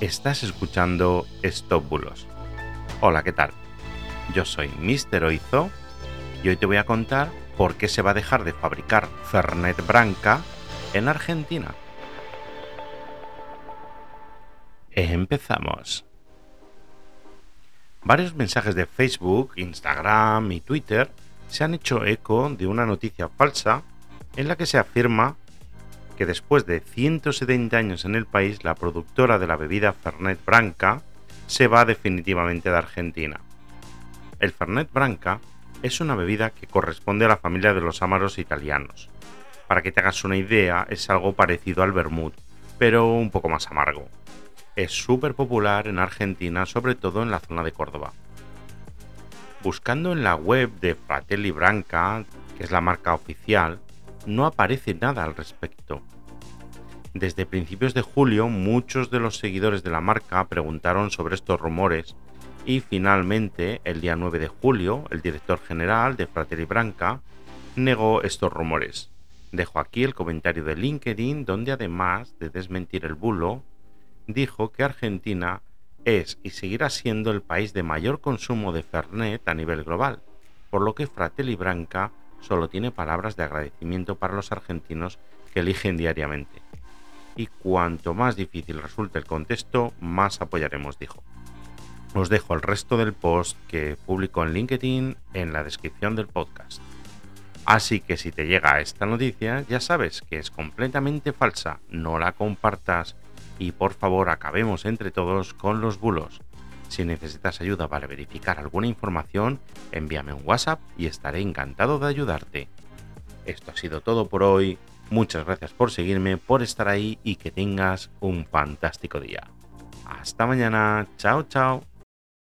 Estás escuchando Stop Bulos. Hola, ¿qué tal? Yo soy Mr. Oizo y hoy te voy a contar por qué se va a dejar de fabricar Fernet Branca en Argentina. Empezamos. Varios mensajes de Facebook, Instagram y Twitter se han hecho eco de una noticia falsa en la que se afirma que después de 170 años en el país, la productora de la bebida Fernet Branca se va definitivamente de Argentina. El Fernet Branca es una bebida que corresponde a la familia de los ámaros italianos. Para que te hagas una idea, es algo parecido al vermut, pero un poco más amargo. Es súper popular en Argentina, sobre todo en la zona de Córdoba. Buscando en la web de Fratelli Branca, que es la marca oficial, no aparece nada al respecto. Desde principios de julio muchos de los seguidores de la marca preguntaron sobre estos rumores y finalmente el día 9 de julio el director general de Fratelli Branca negó estos rumores. Dejo aquí el comentario de LinkedIn donde además de desmentir el bulo, dijo que Argentina es y seguirá siendo el país de mayor consumo de Fernet a nivel global, por lo que Fratelli Branca solo tiene palabras de agradecimiento para los argentinos que eligen diariamente. Y cuanto más difícil resulte el contexto, más apoyaremos, dijo. Os dejo el resto del post que publico en LinkedIn en la descripción del podcast. Así que si te llega esta noticia, ya sabes que es completamente falsa, no la compartas y por favor acabemos entre todos con los bulos. Si necesitas ayuda para verificar alguna información, envíame un WhatsApp y estaré encantado de ayudarte. Esto ha sido todo por hoy. Muchas gracias por seguirme, por estar ahí y que tengas un fantástico día. Hasta mañana. Chao, chao.